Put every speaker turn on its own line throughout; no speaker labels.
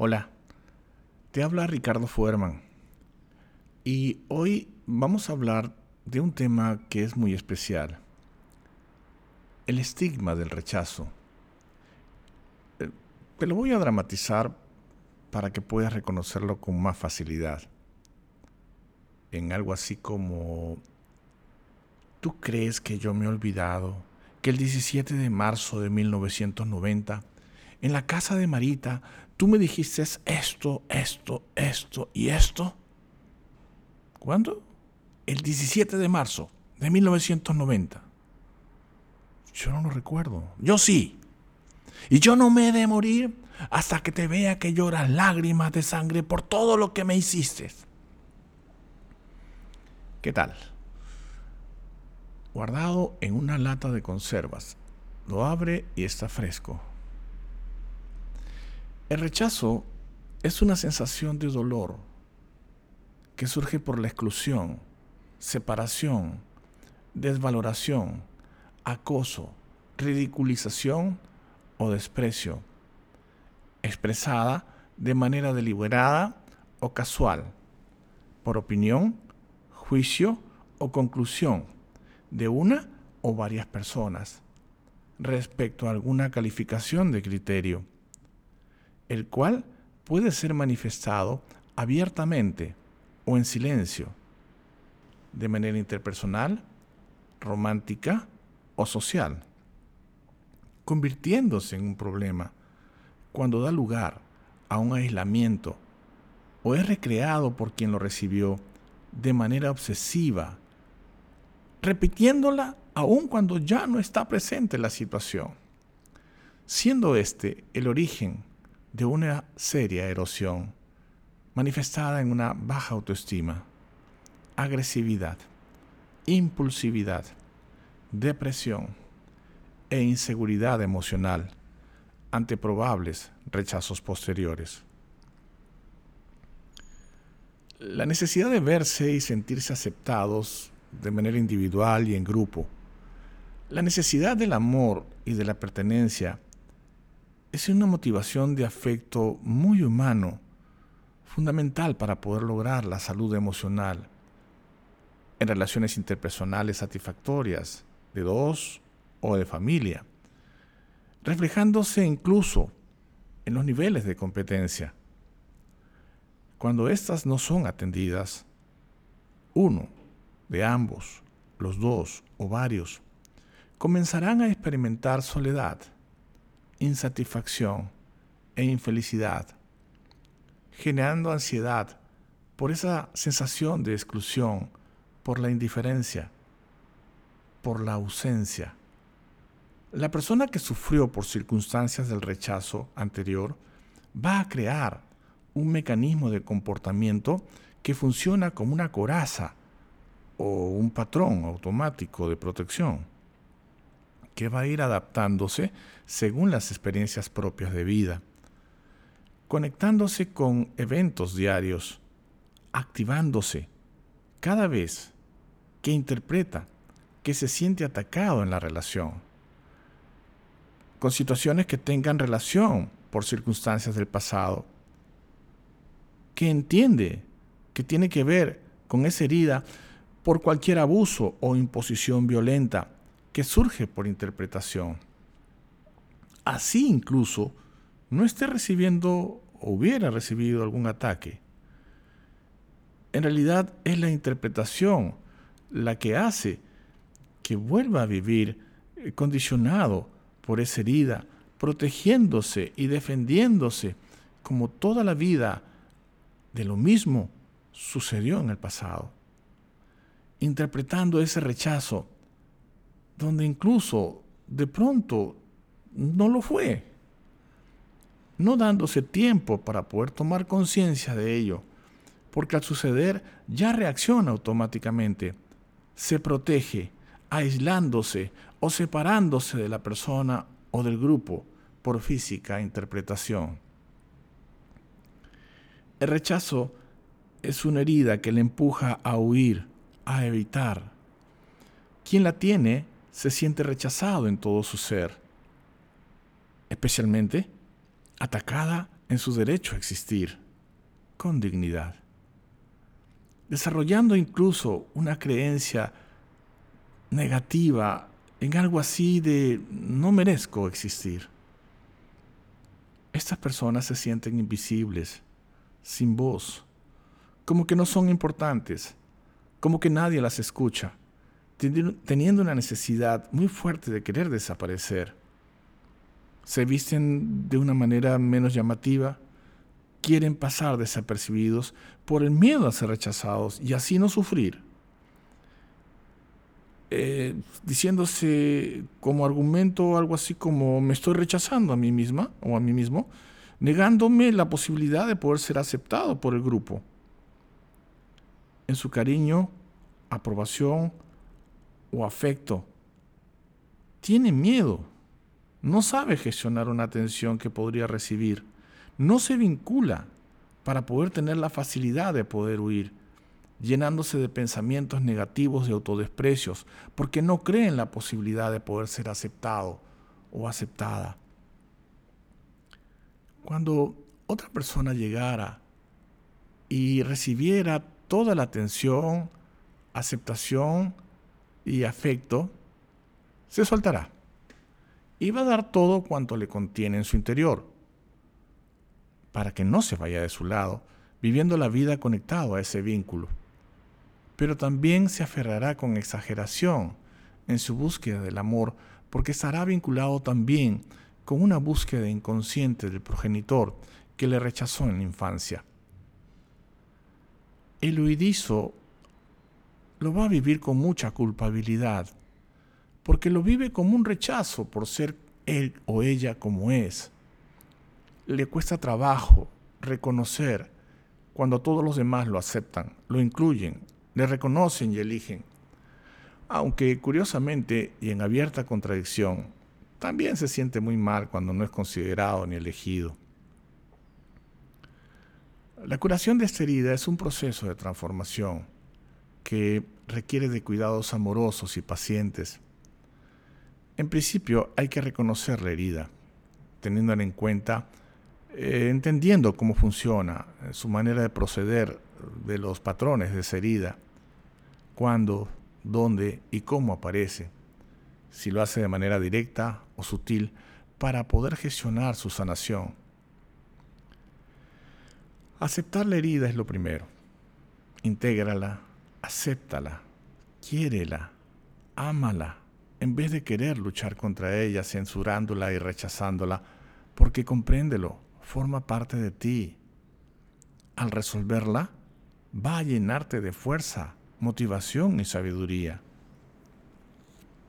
Hola, te habla Ricardo Fuerman y hoy vamos a hablar de un tema que es muy especial, el estigma del rechazo. Eh, te lo voy a dramatizar para que puedas reconocerlo con más facilidad. En algo así como, ¿tú crees que yo me he olvidado que el 17 de marzo de 1990, en la casa de Marita, tú me dijiste esto, esto, esto y esto. ¿Cuándo? El 17 de marzo de 1990. Yo no lo recuerdo. Yo sí. Y yo no me he de morir hasta que te vea que lloras lágrimas de sangre por todo lo que me hiciste. ¿Qué tal? Guardado en una lata de conservas. Lo abre y está fresco. El rechazo es una sensación de dolor que surge por la exclusión, separación, desvaloración, acoso, ridiculización o desprecio, expresada de manera deliberada o casual, por opinión, juicio o conclusión de una o varias personas respecto a alguna calificación de criterio el cual puede ser manifestado abiertamente o en silencio, de manera interpersonal, romántica o social, convirtiéndose en un problema cuando da lugar a un aislamiento o es recreado por quien lo recibió de manera obsesiva, repitiéndola aun cuando ya no está presente la situación, siendo este el origen de una seria erosión manifestada en una baja autoestima, agresividad, impulsividad, depresión e inseguridad emocional ante probables rechazos posteriores. La necesidad de verse y sentirse aceptados de manera individual y en grupo, la necesidad del amor y de la pertenencia es una motivación de afecto muy humano, fundamental para poder lograr la salud emocional en relaciones interpersonales satisfactorias de dos o de familia, reflejándose incluso en los niveles de competencia. Cuando éstas no son atendidas, uno de ambos, los dos o varios, comenzarán a experimentar soledad insatisfacción e infelicidad, generando ansiedad por esa sensación de exclusión, por la indiferencia, por la ausencia. La persona que sufrió por circunstancias del rechazo anterior va a crear un mecanismo de comportamiento que funciona como una coraza o un patrón automático de protección que va a ir adaptándose según las experiencias propias de vida, conectándose con eventos diarios, activándose cada vez que interpreta que se siente atacado en la relación, con situaciones que tengan relación por circunstancias del pasado, que entiende que tiene que ver con esa herida por cualquier abuso o imposición violenta que surge por interpretación. Así incluso no esté recibiendo o hubiera recibido algún ataque. En realidad es la interpretación la que hace que vuelva a vivir eh, condicionado por esa herida, protegiéndose y defendiéndose como toda la vida de lo mismo sucedió en el pasado, interpretando ese rechazo donde incluso de pronto no lo fue, no dándose tiempo para poder tomar conciencia de ello, porque al suceder ya reacciona automáticamente, se protege, aislándose o separándose de la persona o del grupo por física interpretación. El rechazo es una herida que le empuja a huir, a evitar. Quien la tiene se siente rechazado en todo su ser, especialmente atacada en su derecho a existir con dignidad, desarrollando incluso una creencia negativa en algo así de no merezco existir. Estas personas se sienten invisibles, sin voz, como que no son importantes, como que nadie las escucha, teniendo una necesidad muy fuerte de querer desaparecer. Se visten de una manera menos llamativa, quieren pasar desapercibidos por el miedo a ser rechazados y así no sufrir. Eh, diciéndose como argumento algo así como me estoy rechazando a mí misma o a mí mismo, negándome la posibilidad de poder ser aceptado por el grupo. En su cariño, aprobación o afecto, tiene miedo, no sabe gestionar una atención que podría recibir, no se vincula para poder tener la facilidad de poder huir llenándose de pensamientos negativos y autodesprecios, porque no cree en la posibilidad de poder ser aceptado o aceptada. Cuando otra persona llegara y recibiera toda la atención, aceptación y afecto, se soltará y va a dar todo cuanto le contiene en su interior, para que no se vaya de su lado, viviendo la vida conectado a ese vínculo pero también se aferrará con exageración en su búsqueda del amor, porque estará vinculado también con una búsqueda inconsciente del progenitor que le rechazó en la infancia. El huidizo lo va a vivir con mucha culpabilidad, porque lo vive como un rechazo por ser él o ella como es. Le cuesta trabajo reconocer cuando todos los demás lo aceptan, lo incluyen, le reconocen y eligen. Aunque curiosamente y en abierta contradicción, también se siente muy mal cuando no es considerado ni elegido. La curación de esta herida es un proceso de transformación que requiere de cuidados amorosos y pacientes. En principio hay que reconocer la herida, teniéndola en cuenta, eh, entendiendo cómo funciona, su manera de proceder de los patrones de esa herida cuándo, dónde y cómo aparece, si lo hace de manera directa o sutil, para poder gestionar su sanación. Aceptar la herida es lo primero. Intégrala, acéptala, quiérela, ámala, en vez de querer luchar contra ella, censurándola y rechazándola, porque compréndelo, forma parte de ti. Al resolverla, va a llenarte de fuerza, motivación y sabiduría.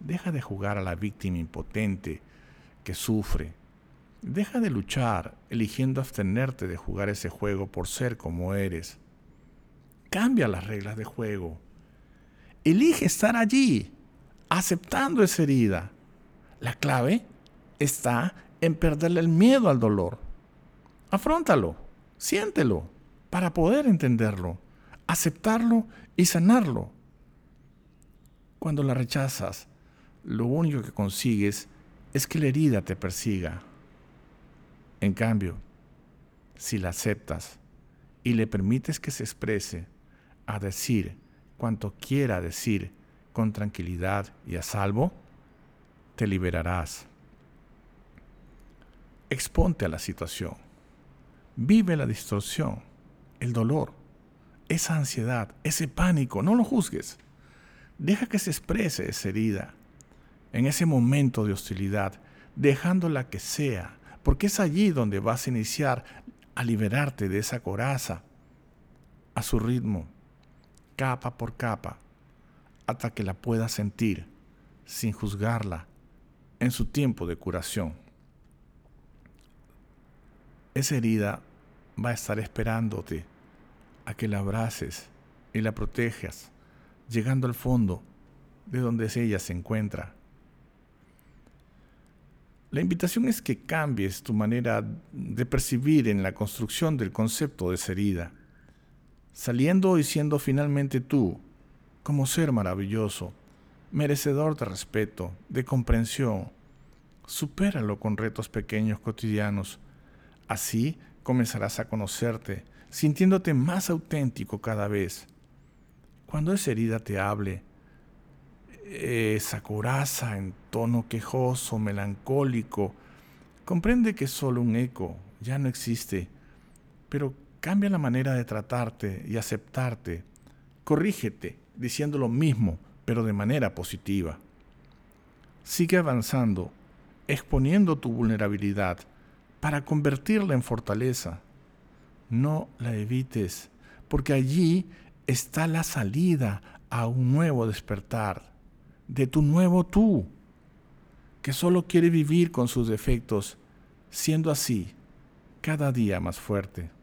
Deja de jugar a la víctima impotente que sufre. Deja de luchar eligiendo abstenerte de jugar ese juego por ser como eres. Cambia las reglas de juego. Elige estar allí, aceptando esa herida. La clave está en perderle el miedo al dolor. Afróntalo, siéntelo, para poder entenderlo, aceptarlo y sanarlo. Cuando la rechazas, lo único que consigues es que la herida te persiga. En cambio, si la aceptas y le permites que se exprese a decir cuanto quiera decir con tranquilidad y a salvo, te liberarás. Exponte a la situación. Vive la distorsión, el dolor esa ansiedad, ese pánico, no lo juzgues. Deja que se exprese esa herida en ese momento de hostilidad, dejándola que sea, porque es allí donde vas a iniciar a liberarte de esa coraza a su ritmo, capa por capa, hasta que la puedas sentir sin juzgarla en su tiempo de curación. Esa herida va a estar esperándote a que la abraces y la protejas, llegando al fondo de donde ella se encuentra. La invitación es que cambies tu manera de percibir en la construcción del concepto de esa herida, saliendo y siendo finalmente tú, como ser maravilloso, merecedor de respeto, de comprensión. Supéralo con retos pequeños cotidianos, así comenzarás a conocerte, sintiéndote más auténtico cada vez. Cuando esa herida te hable, esa coraza en tono quejoso, melancólico, comprende que es solo un eco, ya no existe, pero cambia la manera de tratarte y aceptarte. Corrígete diciendo lo mismo, pero de manera positiva. Sigue avanzando, exponiendo tu vulnerabilidad para convertirla en fortaleza. No la evites, porque allí está la salida a un nuevo despertar, de tu nuevo tú, que solo quiere vivir con sus defectos, siendo así cada día más fuerte.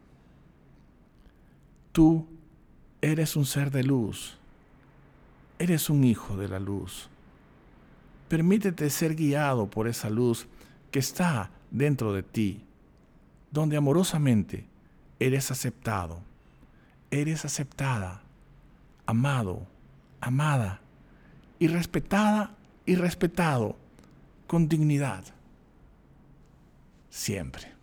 Tú eres un ser de luz, eres un hijo de la luz. Permítete ser guiado por esa luz que está dentro de ti, donde amorosamente eres aceptado, eres aceptada, amado, amada y respetada y respetado con dignidad. Siempre.